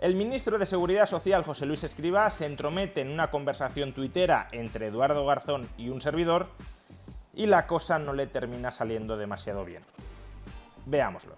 El ministro de Seguridad Social, José Luis Escriba, se entromete en una conversación tuitera entre Eduardo Garzón y un servidor y la cosa no le termina saliendo demasiado bien. Veámoslo.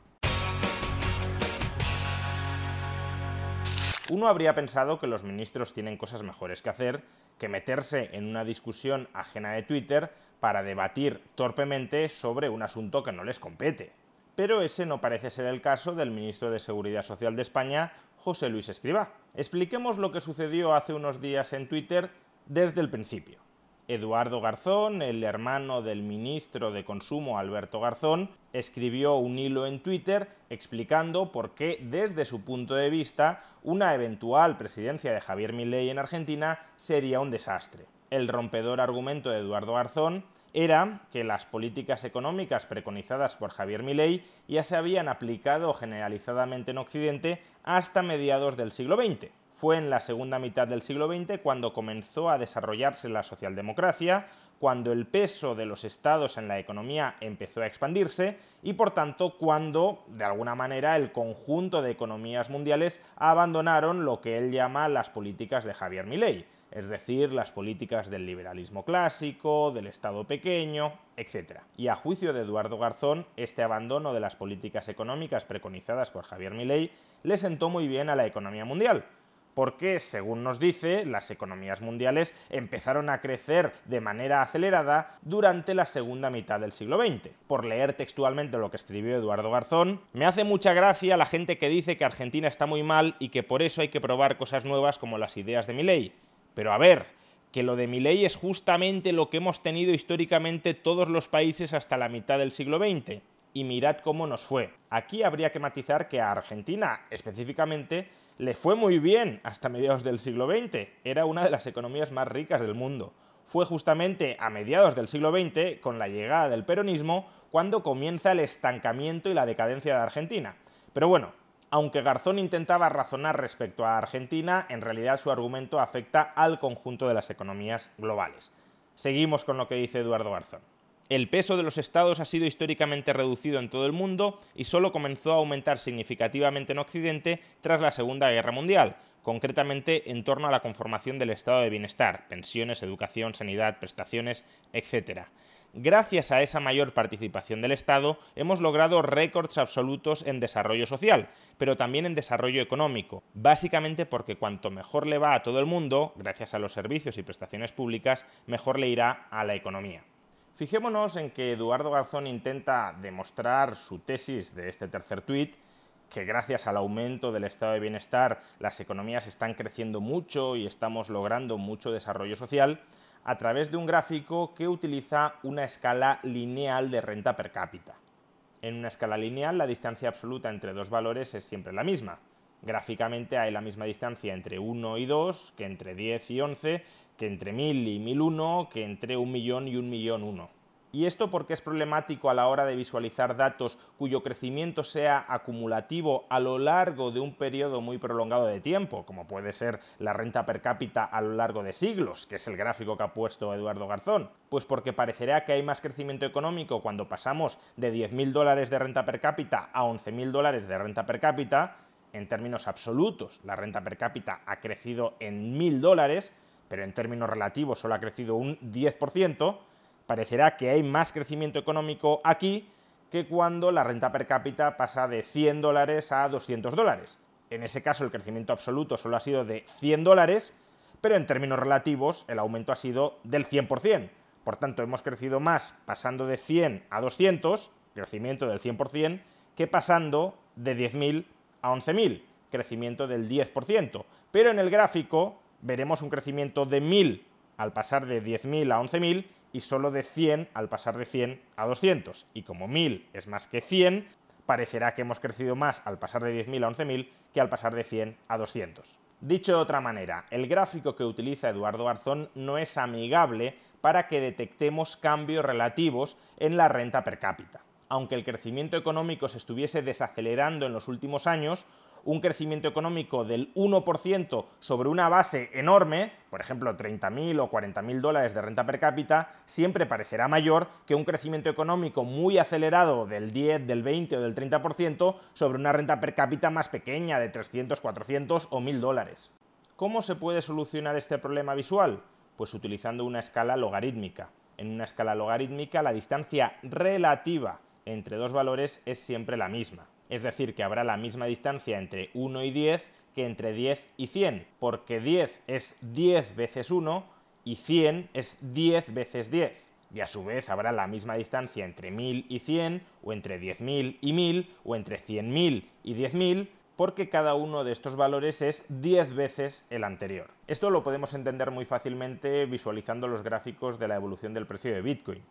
Uno habría pensado que los ministros tienen cosas mejores que hacer que meterse en una discusión ajena de Twitter para debatir torpemente sobre un asunto que no les compete. Pero ese no parece ser el caso del ministro de Seguridad Social de España, José Luis Escribá. Expliquemos lo que sucedió hace unos días en Twitter desde el principio. Eduardo Garzón, el hermano del ministro de Consumo Alberto Garzón, escribió un hilo en Twitter explicando por qué, desde su punto de vista, una eventual presidencia de Javier Milei en Argentina sería un desastre. El rompedor argumento de Eduardo Garzón era que las políticas económicas preconizadas por Javier Milei ya se habían aplicado generalizadamente en Occidente hasta mediados del siglo XX. Fue en la segunda mitad del siglo XX cuando comenzó a desarrollarse la socialdemocracia, cuando el peso de los estados en la economía empezó a expandirse y por tanto cuando, de alguna manera, el conjunto de economías mundiales abandonaron lo que él llama las políticas de Javier Milei es decir, las políticas del liberalismo clásico, del Estado pequeño, etc. Y a juicio de Eduardo Garzón, este abandono de las políticas económicas preconizadas por Javier Milei le sentó muy bien a la economía mundial, porque, según nos dice, las economías mundiales empezaron a crecer de manera acelerada durante la segunda mitad del siglo XX. Por leer textualmente lo que escribió Eduardo Garzón, me hace mucha gracia la gente que dice que Argentina está muy mal y que por eso hay que probar cosas nuevas como las ideas de Milei. Pero a ver, que lo de mi ley es justamente lo que hemos tenido históricamente todos los países hasta la mitad del siglo XX. Y mirad cómo nos fue. Aquí habría que matizar que a Argentina, específicamente, le fue muy bien hasta mediados del siglo XX. Era una de las economías más ricas del mundo. Fue justamente a mediados del siglo XX, con la llegada del peronismo, cuando comienza el estancamiento y la decadencia de Argentina. Pero bueno, aunque Garzón intentaba razonar respecto a Argentina, en realidad su argumento afecta al conjunto de las economías globales. Seguimos con lo que dice Eduardo Garzón. El peso de los estados ha sido históricamente reducido en todo el mundo y solo comenzó a aumentar significativamente en Occidente tras la Segunda Guerra Mundial, concretamente en torno a la conformación del estado de bienestar, pensiones, educación, sanidad, prestaciones, etc. Gracias a esa mayor participación del Estado, hemos logrado récords absolutos en desarrollo social, pero también en desarrollo económico, básicamente porque cuanto mejor le va a todo el mundo, gracias a los servicios y prestaciones públicas, mejor le irá a la economía. Fijémonos en que Eduardo Garzón intenta demostrar su tesis de este tercer tuit, que gracias al aumento del estado de bienestar las economías están creciendo mucho y estamos logrando mucho desarrollo social, a través de un gráfico que utiliza una escala lineal de renta per cápita. En una escala lineal la distancia absoluta entre dos valores es siempre la misma. Gráficamente hay la misma distancia entre 1 y 2, que entre 10 y 11, que entre 1000 y 1001, que entre 1 millón y 1 millón 1. ¿Y esto porque es problemático a la hora de visualizar datos cuyo crecimiento sea acumulativo a lo largo de un periodo muy prolongado de tiempo, como puede ser la renta per cápita a lo largo de siglos, que es el gráfico que ha puesto Eduardo Garzón? Pues porque parecerá que hay más crecimiento económico cuando pasamos de 10.000 dólares de renta per cápita a 11.000 dólares de renta per cápita, en términos absolutos, la renta per cápita ha crecido en 1.000 dólares, pero en términos relativos solo ha crecido un 10%, parecerá que hay más crecimiento económico aquí que cuando la renta per cápita pasa de 100 dólares a 200 dólares. En ese caso el crecimiento absoluto solo ha sido de 100 dólares, pero en términos relativos el aumento ha sido del 100%. Por tanto, hemos crecido más pasando de 100 a 200, crecimiento del 100%, que pasando de 10.000 a 11.000, crecimiento del 10%. Pero en el gráfico veremos un crecimiento de 1.000 al pasar de 10.000 a 11.000 y solo de 100 al pasar de 100 a 200. Y como 1000 es más que 100, parecerá que hemos crecido más al pasar de 10.000 a 11.000 que al pasar de 100 a 200. Dicho de otra manera, el gráfico que utiliza Eduardo Garzón no es amigable para que detectemos cambios relativos en la renta per cápita. Aunque el crecimiento económico se estuviese desacelerando en los últimos años, un crecimiento económico del 1% sobre una base enorme, por ejemplo 30.000 o 40.000 dólares de renta per cápita, siempre parecerá mayor que un crecimiento económico muy acelerado del 10, del 20 o del 30% sobre una renta per cápita más pequeña de 300, 400 o 1.000 dólares. ¿Cómo se puede solucionar este problema visual? Pues utilizando una escala logarítmica. En una escala logarítmica la distancia relativa entre dos valores es siempre la misma es decir, que habrá la misma distancia entre 1 y 10 que entre 10 y 100, porque 10 es 10 veces 1 y 100 es 10 veces 10. Y a su vez habrá la misma distancia entre 1000 y 100, o entre 10.000 y 1000, o entre 100.000 y 10.000, porque cada uno de estos valores es 10 veces el anterior. Esto lo podemos entender muy fácilmente visualizando los gráficos de la evolución del precio de Bitcoin.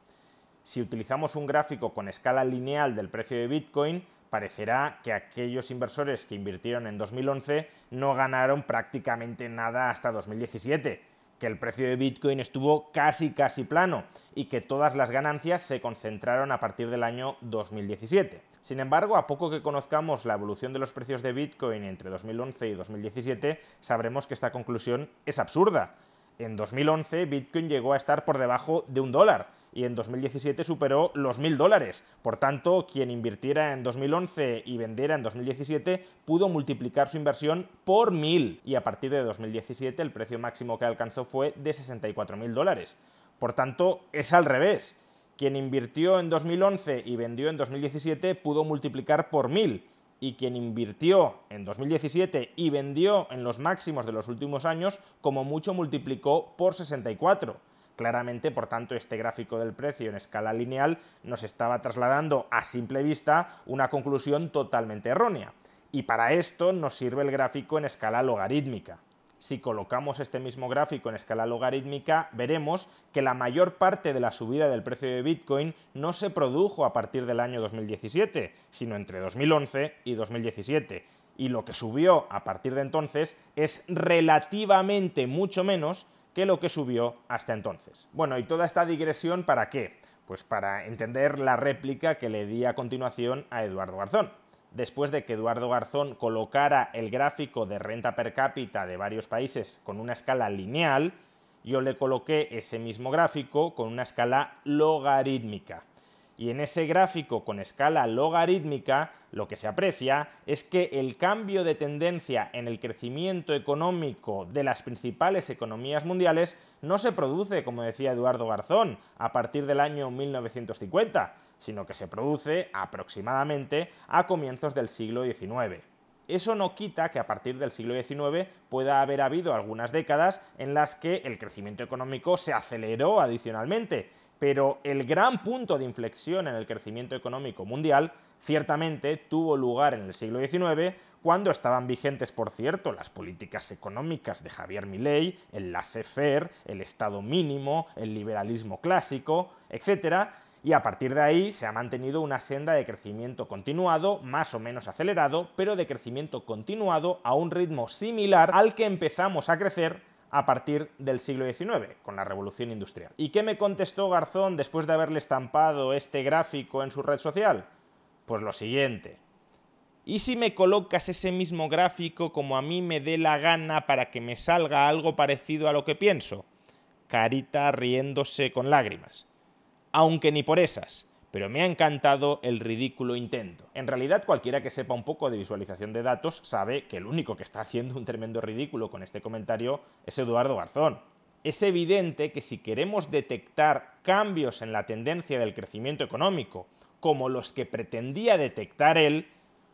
Si utilizamos un gráfico con escala lineal del precio de Bitcoin, parecerá que aquellos inversores que invirtieron en 2011 no ganaron prácticamente nada hasta 2017, que el precio de Bitcoin estuvo casi casi plano y que todas las ganancias se concentraron a partir del año 2017. Sin embargo, a poco que conozcamos la evolución de los precios de Bitcoin entre 2011 y 2017, sabremos que esta conclusión es absurda. En 2011 Bitcoin llegó a estar por debajo de un dólar y en 2017 superó los mil dólares. Por tanto, quien invirtiera en 2011 y vendiera en 2017 pudo multiplicar su inversión por mil y a partir de 2017 el precio máximo que alcanzó fue de 64 mil dólares. Por tanto, es al revés. Quien invirtió en 2011 y vendió en 2017 pudo multiplicar por mil y quien invirtió en 2017 y vendió en los máximos de los últimos años, como mucho multiplicó por 64. Claramente, por tanto, este gráfico del precio en escala lineal nos estaba trasladando a simple vista una conclusión totalmente errónea. Y para esto nos sirve el gráfico en escala logarítmica. Si colocamos este mismo gráfico en escala logarítmica, veremos que la mayor parte de la subida del precio de Bitcoin no se produjo a partir del año 2017, sino entre 2011 y 2017. Y lo que subió a partir de entonces es relativamente mucho menos que lo que subió hasta entonces. Bueno, ¿y toda esta digresión para qué? Pues para entender la réplica que le di a continuación a Eduardo Garzón. Después de que Eduardo Garzón colocara el gráfico de renta per cápita de varios países con una escala lineal, yo le coloqué ese mismo gráfico con una escala logarítmica. Y en ese gráfico con escala logarítmica lo que se aprecia es que el cambio de tendencia en el crecimiento económico de las principales economías mundiales no se produce, como decía Eduardo Garzón, a partir del año 1950, sino que se produce aproximadamente a comienzos del siglo XIX. Eso no quita que a partir del siglo XIX pueda haber habido algunas décadas en las que el crecimiento económico se aceleró adicionalmente, pero el gran punto de inflexión en el crecimiento económico mundial ciertamente tuvo lugar en el siglo XIX, cuando estaban vigentes, por cierto, las políticas económicas de Javier Milei, el laissez-faire, el Estado mínimo, el liberalismo clásico, etc., y a partir de ahí se ha mantenido una senda de crecimiento continuado, más o menos acelerado, pero de crecimiento continuado a un ritmo similar al que empezamos a crecer a partir del siglo XIX, con la revolución industrial. ¿Y qué me contestó Garzón después de haberle estampado este gráfico en su red social? Pues lo siguiente. ¿Y si me colocas ese mismo gráfico como a mí me dé la gana para que me salga algo parecido a lo que pienso? Carita riéndose con lágrimas. Aunque ni por esas pero me ha encantado el ridículo intento. En realidad, cualquiera que sepa un poco de visualización de datos sabe que el único que está haciendo un tremendo ridículo con este comentario es Eduardo Garzón. Es evidente que si queremos detectar cambios en la tendencia del crecimiento económico, como los que pretendía detectar él,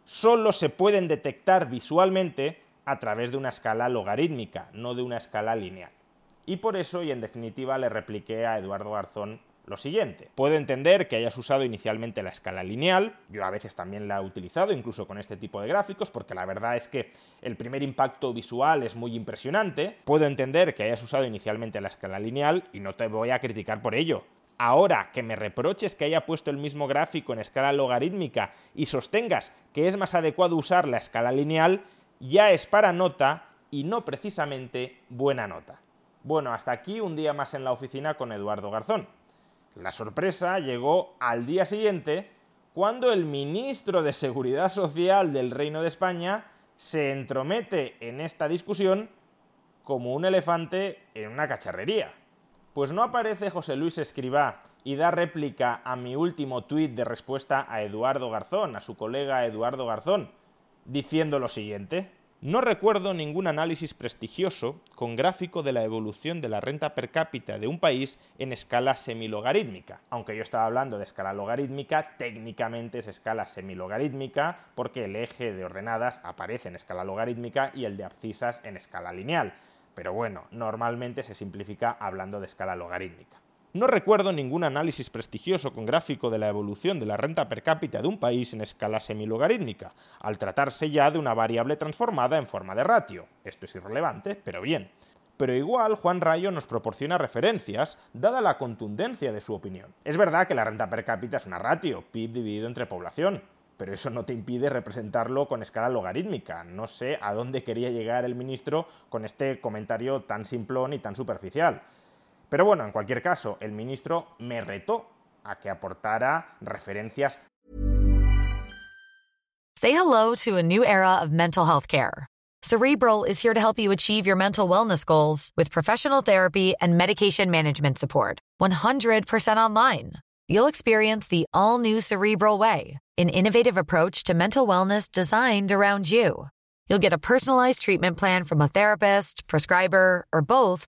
solo se pueden detectar visualmente a través de una escala logarítmica, no de una escala lineal. Y por eso, y en definitiva, le repliqué a Eduardo Garzón lo siguiente. Puedo entender que hayas usado inicialmente la escala lineal, yo a veces también la he utilizado, incluso con este tipo de gráficos, porque la verdad es que el primer impacto visual es muy impresionante. Puedo entender que hayas usado inicialmente la escala lineal y no te voy a criticar por ello. Ahora que me reproches que haya puesto el mismo gráfico en escala logarítmica y sostengas que es más adecuado usar la escala lineal, ya es para nota y no precisamente buena nota. Bueno, hasta aquí un día más en la oficina con Eduardo Garzón. La sorpresa llegó al día siguiente cuando el ministro de Seguridad Social del Reino de España se entromete en esta discusión como un elefante en una cacharrería. Pues no aparece José Luis Escribá y da réplica a mi último tuit de respuesta a Eduardo Garzón, a su colega Eduardo Garzón, diciendo lo siguiente. No recuerdo ningún análisis prestigioso con gráfico de la evolución de la renta per cápita de un país en escala semilogarítmica. Aunque yo estaba hablando de escala logarítmica, técnicamente es escala semilogarítmica porque el eje de ordenadas aparece en escala logarítmica y el de abscisas en escala lineal. Pero bueno, normalmente se simplifica hablando de escala logarítmica. No recuerdo ningún análisis prestigioso con gráfico de la evolución de la renta per cápita de un país en escala semilogarítmica, al tratarse ya de una variable transformada en forma de ratio. Esto es irrelevante, pero bien. Pero igual Juan Rayo nos proporciona referencias, dada la contundencia de su opinión. Es verdad que la renta per cápita es una ratio, PIB dividido entre población, pero eso no te impide representarlo con escala logarítmica. No sé a dónde quería llegar el ministro con este comentario tan simplón y tan superficial. Pero bueno, en cualquier caso, el ministro me retó a que aportara referencias. Say hello to a new era of mental health care. Cerebral is here to help you achieve your mental wellness goals with professional therapy and medication management support. 100% online. You'll experience the all new Cerebral Way, an innovative approach to mental wellness designed around you. You'll get a personalized treatment plan from a therapist, prescriber, or both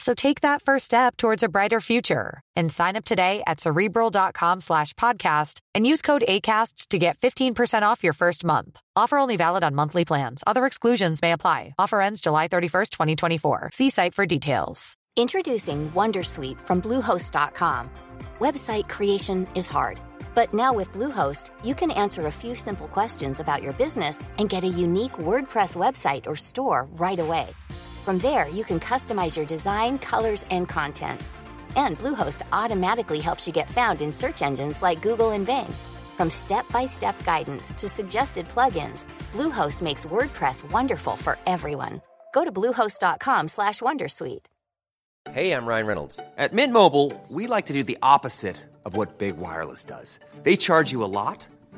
So take that first step towards a brighter future and sign up today at cerebral.com slash podcast and use code ACasts to get 15% off your first month. Offer only valid on monthly plans. Other exclusions may apply. Offer ends July 31st, 2024. See site for details. Introducing Wondersuite from Bluehost.com. Website creation is hard, but now with Bluehost, you can answer a few simple questions about your business and get a unique WordPress website or store right away. From there, you can customize your design, colors, and content. And Bluehost automatically helps you get found in search engines like Google and Bing. From step-by-step guidance to suggested plugins, Bluehost makes WordPress wonderful for everyone. Go to bluehost.com/wondersuite. Hey, I'm Ryan Reynolds. At Mint Mobile, we like to do the opposite of what Big Wireless does. They charge you a lot,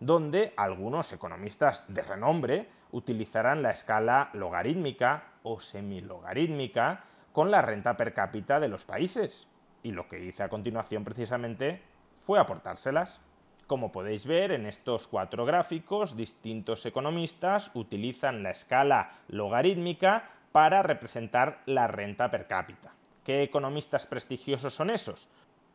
donde algunos economistas de renombre utilizarán la escala logarítmica o semilogarítmica con la renta per cápita de los países. Y lo que hice a continuación precisamente fue aportárselas. Como podéis ver en estos cuatro gráficos, distintos economistas utilizan la escala logarítmica para representar la renta per cápita. ¿Qué economistas prestigiosos son esos?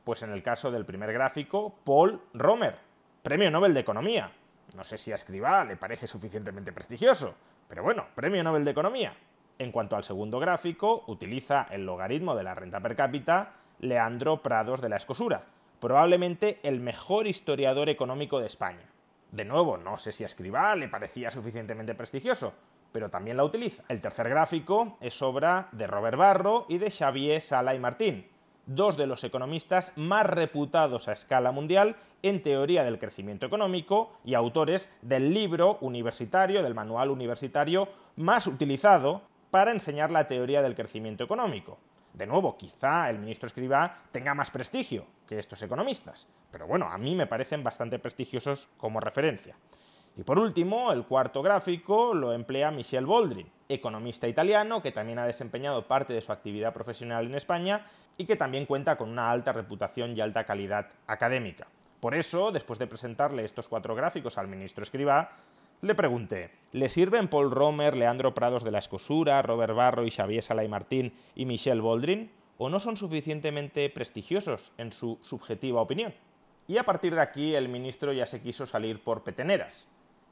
Pues en el caso del primer gráfico, Paul Romer, Premio Nobel de Economía. No sé si a Escribá le parece suficientemente prestigioso, pero bueno, Premio Nobel de Economía. En cuanto al segundo gráfico, utiliza el logaritmo de la renta per cápita Leandro Prados de la Escosura, probablemente el mejor historiador económico de España. De nuevo, no sé si a Escribá le parecía suficientemente prestigioso, pero también la utiliza. El tercer gráfico es obra de Robert Barro y de Xavier Sala y Martín, dos de los economistas más reputados a escala mundial en teoría del crecimiento económico y autores del libro universitario, del manual universitario más utilizado para enseñar la teoría del crecimiento económico. De nuevo, quizá el ministro Escribá tenga más prestigio que estos economistas, pero bueno, a mí me parecen bastante prestigiosos como referencia. Y por último, el cuarto gráfico lo emplea Michel Boldrin, economista italiano que también ha desempeñado parte de su actividad profesional en España y que también cuenta con una alta reputación y alta calidad académica. Por eso, después de presentarle estos cuatro gráficos al ministro Escribá, Le pregunté, ¿le sirven Paul Romer, Leandro Prados de la Escosura, Robert Barro y Xavier Salay Martín y Michel Boldrin? ¿O no son suficientemente prestigiosos en su subjetiva opinión? Y a partir de aquí el ministro ya se quiso salir por peteneras.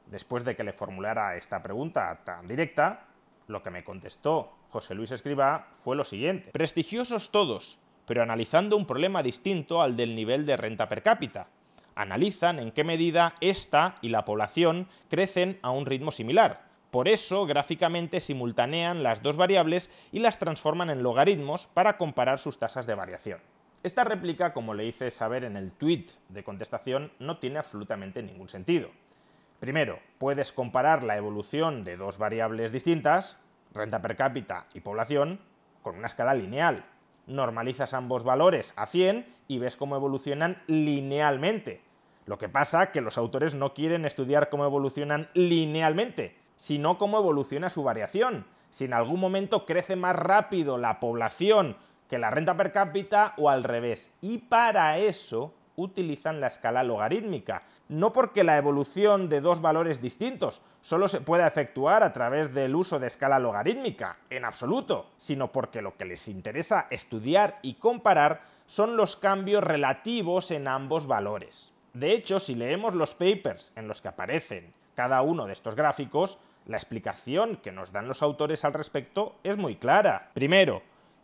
Después de que le formulara esta pregunta tan directa, lo que me contestó José Luis Escribá fue lo siguiente. Prestigiosos todos, pero analizando un problema distinto al del nivel de renta per cápita. Analizan en qué medida esta y la población crecen a un ritmo similar. Por eso, gráficamente simultanean las dos variables y las transforman en logaritmos para comparar sus tasas de variación. Esta réplica, como le hice saber en el tweet de contestación, no tiene absolutamente ningún sentido. Primero, puedes comparar la evolución de dos variables distintas, renta per cápita y población, con una escala lineal. Normalizas ambos valores a 100 y ves cómo evolucionan linealmente. Lo que pasa que los autores no quieren estudiar cómo evolucionan linealmente, sino cómo evoluciona su variación. Si en algún momento crece más rápido la población que la renta per cápita o al revés. Y para eso utilizan la escala logarítmica. No porque la evolución de dos valores distintos solo se pueda efectuar a través del uso de escala logarítmica, en absoluto, sino porque lo que les interesa estudiar y comparar son los cambios relativos en ambos valores. De hecho, si leemos los papers en los que aparecen cada uno de estos gráficos, la explicación que nos dan los autores al respecto es muy clara. Primero,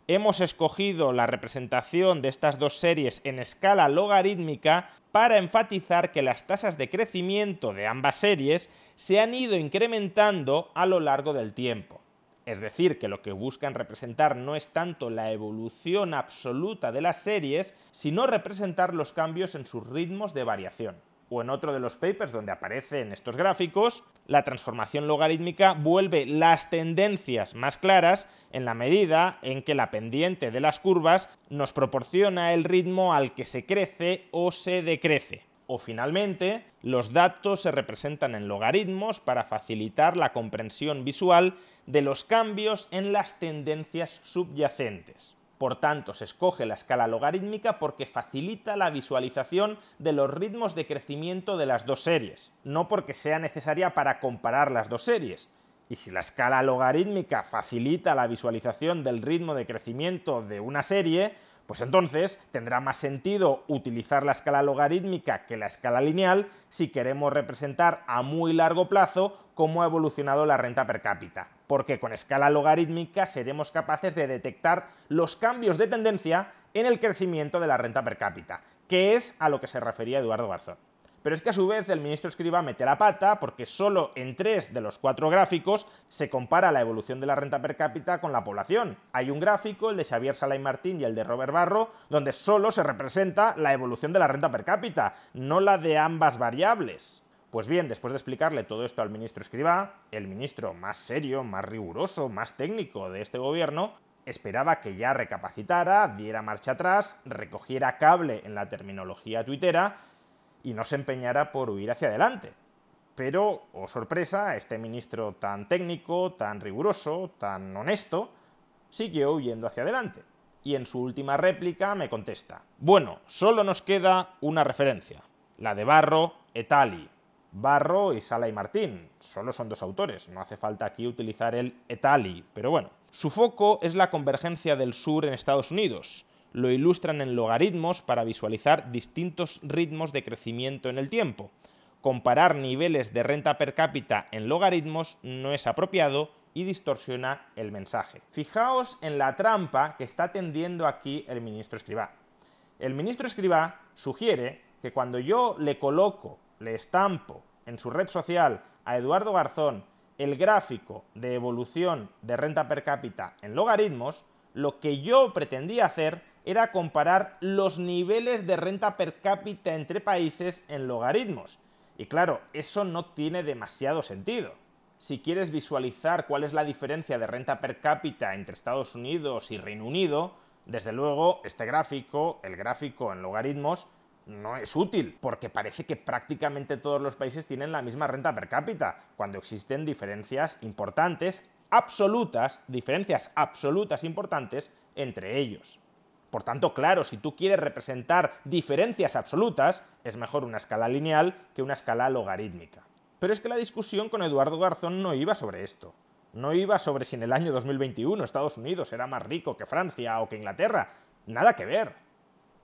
hemos escogido la representación de estas dos series en escala logarítmica para enfatizar que las tasas de crecimiento de ambas series se han ido incrementando a lo largo del tiempo. Es decir, que lo que buscan representar no es tanto la evolución absoluta de las series, sino representar los cambios en sus ritmos de variación o en otro de los papers donde aparecen estos gráficos, la transformación logarítmica vuelve las tendencias más claras en la medida en que la pendiente de las curvas nos proporciona el ritmo al que se crece o se decrece. O finalmente, los datos se representan en logaritmos para facilitar la comprensión visual de los cambios en las tendencias subyacentes. Por tanto, se escoge la escala logarítmica porque facilita la visualización de los ritmos de crecimiento de las dos series, no porque sea necesaria para comparar las dos series. Y si la escala logarítmica facilita la visualización del ritmo de crecimiento de una serie, pues entonces tendrá más sentido utilizar la escala logarítmica que la escala lineal si queremos representar a muy largo plazo cómo ha evolucionado la renta per cápita, porque con escala logarítmica seremos capaces de detectar los cambios de tendencia en el crecimiento de la renta per cápita, que es a lo que se refería Eduardo Garzón. Pero es que a su vez el ministro Escriba mete la pata porque solo en tres de los cuatro gráficos se compara la evolución de la renta per cápita con la población. Hay un gráfico, el de Xavier Salay Martín y el de Robert Barro, donde solo se representa la evolución de la renta per cápita, no la de ambas variables. Pues bien, después de explicarle todo esto al ministro Escriba, el ministro más serio, más riguroso, más técnico de este gobierno, esperaba que ya recapacitara, diera marcha atrás, recogiera cable en la terminología tuitera y no se empeñara por huir hacia adelante. Pero, oh sorpresa, este ministro tan técnico, tan riguroso, tan honesto, siguió huyendo hacia adelante. Y en su última réplica me contesta, bueno, solo nos queda una referencia, la de Barro Etali. Barro y Sala y Martín, solo son dos autores, no hace falta aquí utilizar el Etali, pero bueno. Su foco es la convergencia del sur en Estados Unidos, lo ilustran en logaritmos para visualizar distintos ritmos de crecimiento en el tiempo. Comparar niveles de renta per cápita en logaritmos no es apropiado y distorsiona el mensaje. Fijaos en la trampa que está tendiendo aquí el ministro Escribá. El ministro Escribá sugiere que cuando yo le coloco, le estampo en su red social a Eduardo Garzón el gráfico de evolución de renta per cápita en logaritmos, lo que yo pretendía hacer era comparar los niveles de renta per cápita entre países en logaritmos. Y claro, eso no tiene demasiado sentido. Si quieres visualizar cuál es la diferencia de renta per cápita entre Estados Unidos y Reino Unido, desde luego este gráfico, el gráfico en logaritmos, no es útil, porque parece que prácticamente todos los países tienen la misma renta per cápita, cuando existen diferencias importantes, absolutas, diferencias absolutas importantes entre ellos. Por tanto, claro, si tú quieres representar diferencias absolutas, es mejor una escala lineal que una escala logarítmica. Pero es que la discusión con Eduardo Garzón no iba sobre esto. No iba sobre si en el año 2021 Estados Unidos era más rico que Francia o que Inglaterra. Nada que ver.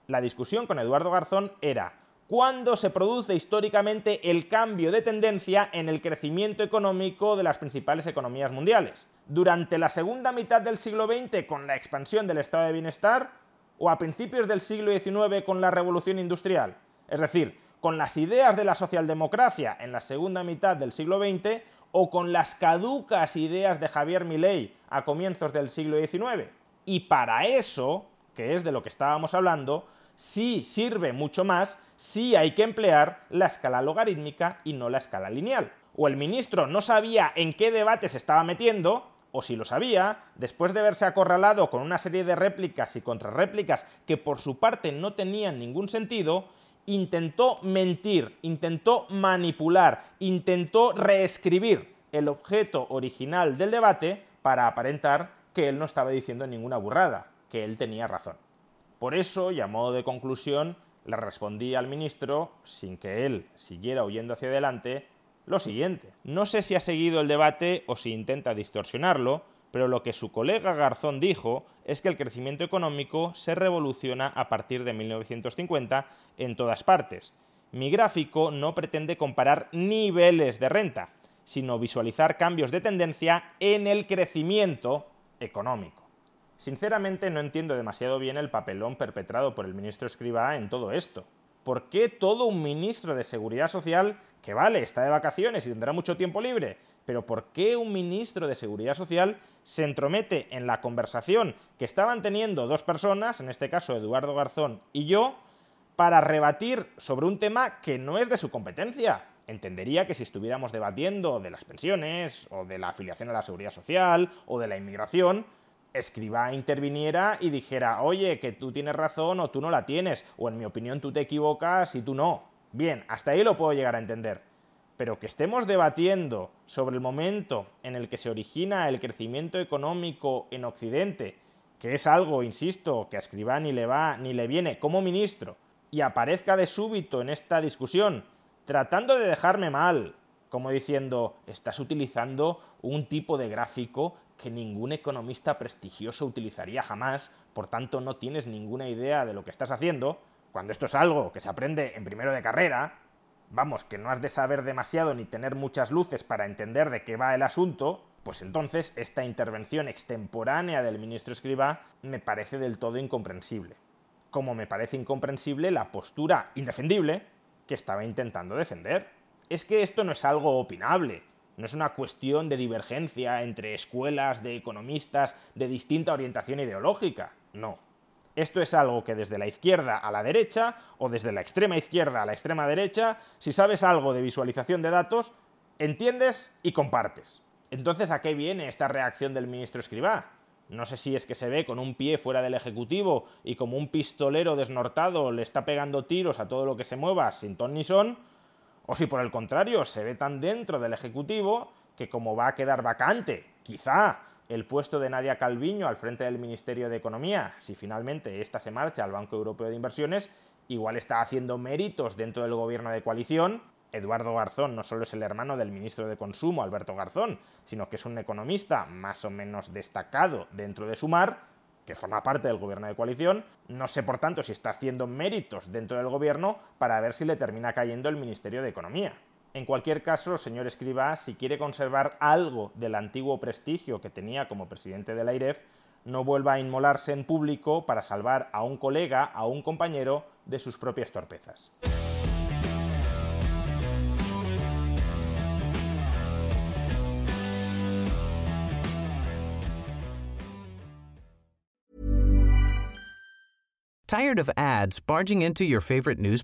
La discusión con Eduardo Garzón era cuándo se produce históricamente el cambio de tendencia en el crecimiento económico de las principales economías mundiales. ¿Durante la segunda mitad del siglo XX con la expansión del estado de bienestar o a principios del siglo XIX con la revolución industrial? Es decir, con las ideas de la socialdemocracia en la segunda mitad del siglo XX o con las caducas ideas de Javier Milei a comienzos del siglo XIX. Y para eso, que es de lo que estábamos hablando, sí sirve mucho más si hay que emplear la escala logarítmica y no la escala lineal. O el ministro no sabía en qué debate se estaba metiendo, o si lo sabía, después de verse acorralado con una serie de réplicas y contrarréplicas que por su parte no tenían ningún sentido, intentó mentir, intentó manipular, intentó reescribir el objeto original del debate para aparentar que él no estaba diciendo ninguna burrada, que él tenía razón. Por eso, y a modo de conclusión, le respondí al ministro, sin que él siguiera huyendo hacia adelante, lo siguiente. No sé si ha seguido el debate o si intenta distorsionarlo, pero lo que su colega Garzón dijo es que el crecimiento económico se revoluciona a partir de 1950 en todas partes. Mi gráfico no pretende comparar niveles de renta, sino visualizar cambios de tendencia en el crecimiento económico. Sinceramente no entiendo demasiado bien el papelón perpetrado por el ministro Escribá en todo esto. ¿Por qué todo un ministro de Seguridad Social, que vale, está de vacaciones y tendrá mucho tiempo libre, pero ¿por qué un ministro de Seguridad Social se entromete en la conversación que estaban teniendo dos personas, en este caso Eduardo Garzón y yo, para rebatir sobre un tema que no es de su competencia? Entendería que si estuviéramos debatiendo de las pensiones, o de la afiliación a la seguridad social, o de la inmigración, Escriba interviniera y dijera, oye, que tú tienes razón o tú no la tienes, o en mi opinión tú te equivocas y tú no. Bien, hasta ahí lo puedo llegar a entender. Pero que estemos debatiendo sobre el momento en el que se origina el crecimiento económico en Occidente, que es algo, insisto, que a Escribá ni le va ni le viene como ministro, y aparezca de súbito en esta discusión, tratando de dejarme mal, como diciendo, estás utilizando un tipo de gráfico que ningún economista prestigioso utilizaría jamás, por tanto no tienes ninguna idea de lo que estás haciendo, cuando esto es algo que se aprende en primero de carrera, vamos, que no has de saber demasiado ni tener muchas luces para entender de qué va el asunto, pues entonces esta intervención extemporánea del ministro Escriba me parece del todo incomprensible. Como me parece incomprensible la postura indefendible que estaba intentando defender. Es que esto no es algo opinable, no es una cuestión de divergencia entre escuelas de economistas de distinta orientación ideológica, no. Esto es algo que desde la izquierda a la derecha o desde la extrema izquierda a la extrema derecha, si sabes algo de visualización de datos, entiendes y compartes. Entonces, ¿a qué viene esta reacción del ministro Escribá? No sé si es que se ve con un pie fuera del Ejecutivo y como un pistolero desnortado le está pegando tiros a todo lo que se mueva sin ton ni son, o si por el contrario se ve tan dentro del Ejecutivo que como va a quedar vacante, quizá el puesto de Nadia Calviño al frente del Ministerio de Economía, si finalmente esta se marcha al Banco Europeo de Inversiones, igual está haciendo méritos dentro del gobierno de coalición. Eduardo Garzón no solo es el hermano del ministro de Consumo, Alberto Garzón, sino que es un economista más o menos destacado dentro de Sumar, que forma parte del gobierno de coalición. No sé, por tanto, si está haciendo méritos dentro del gobierno para ver si le termina cayendo el Ministerio de Economía. En cualquier caso, señor Escriba, si quiere conservar algo del antiguo prestigio que tenía como presidente de la IREF, no vuelva a inmolarse en público para salvar a un colega, a un compañero, de sus propias torpezas. Ads barging into your favorite news?